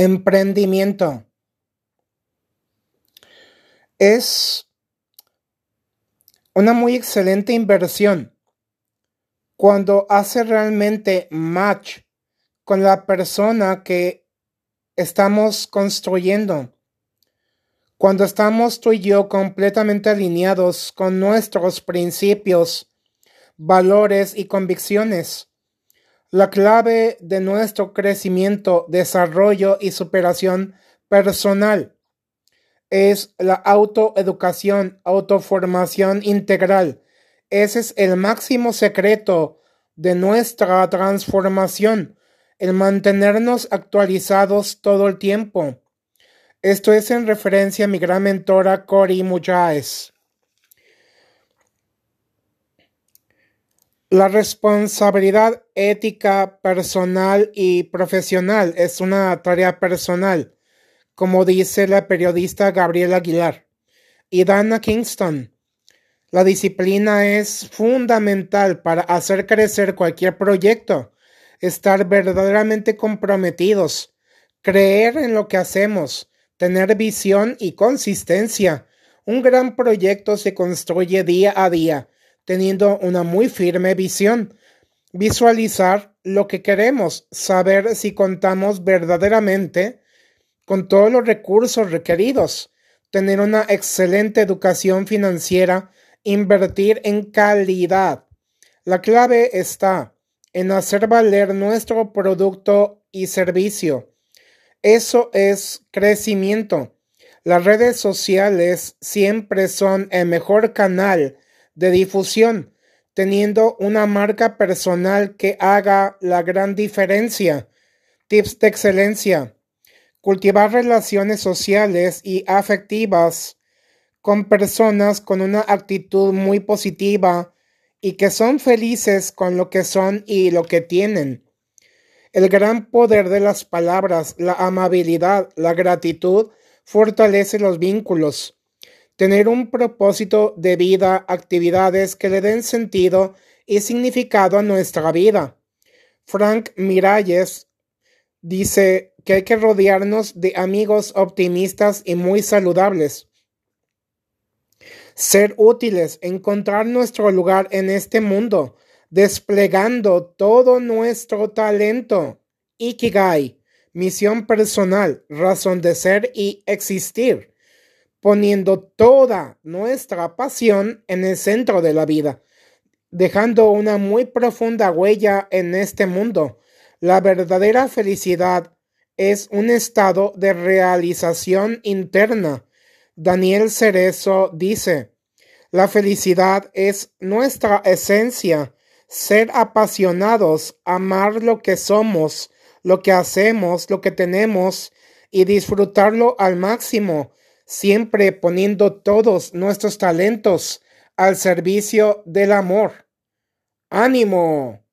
Emprendimiento. Es una muy excelente inversión cuando hace realmente match con la persona que estamos construyendo. Cuando estamos tú y yo completamente alineados con nuestros principios, valores y convicciones. La clave de nuestro crecimiento, desarrollo y superación personal es la autoeducación, autoformación integral. Ese es el máximo secreto de nuestra transformación, el mantenernos actualizados todo el tiempo. Esto es en referencia a mi gran mentora Cori Muyáez. La responsabilidad ética personal y profesional es una tarea personal, como dice la periodista Gabriela Aguilar y Dana Kingston. La disciplina es fundamental para hacer crecer cualquier proyecto, estar verdaderamente comprometidos, creer en lo que hacemos, tener visión y consistencia. Un gran proyecto se construye día a día teniendo una muy firme visión, visualizar lo que queremos, saber si contamos verdaderamente con todos los recursos requeridos, tener una excelente educación financiera, invertir en calidad. La clave está en hacer valer nuestro producto y servicio. Eso es crecimiento. Las redes sociales siempre son el mejor canal de difusión, teniendo una marca personal que haga la gran diferencia. Tips de excelencia. Cultivar relaciones sociales y afectivas con personas con una actitud muy positiva y que son felices con lo que son y lo que tienen. El gran poder de las palabras, la amabilidad, la gratitud, fortalece los vínculos tener un propósito de vida, actividades que le den sentido y significado a nuestra vida. Frank Miralles dice que hay que rodearnos de amigos optimistas y muy saludables. Ser útiles, encontrar nuestro lugar en este mundo, desplegando todo nuestro talento. Ikigai, misión personal, razón de ser y existir poniendo toda nuestra pasión en el centro de la vida, dejando una muy profunda huella en este mundo. La verdadera felicidad es un estado de realización interna. Daniel Cerezo dice, la felicidad es nuestra esencia, ser apasionados, amar lo que somos, lo que hacemos, lo que tenemos y disfrutarlo al máximo siempre poniendo todos nuestros talentos al servicio del amor. ¡Ánimo!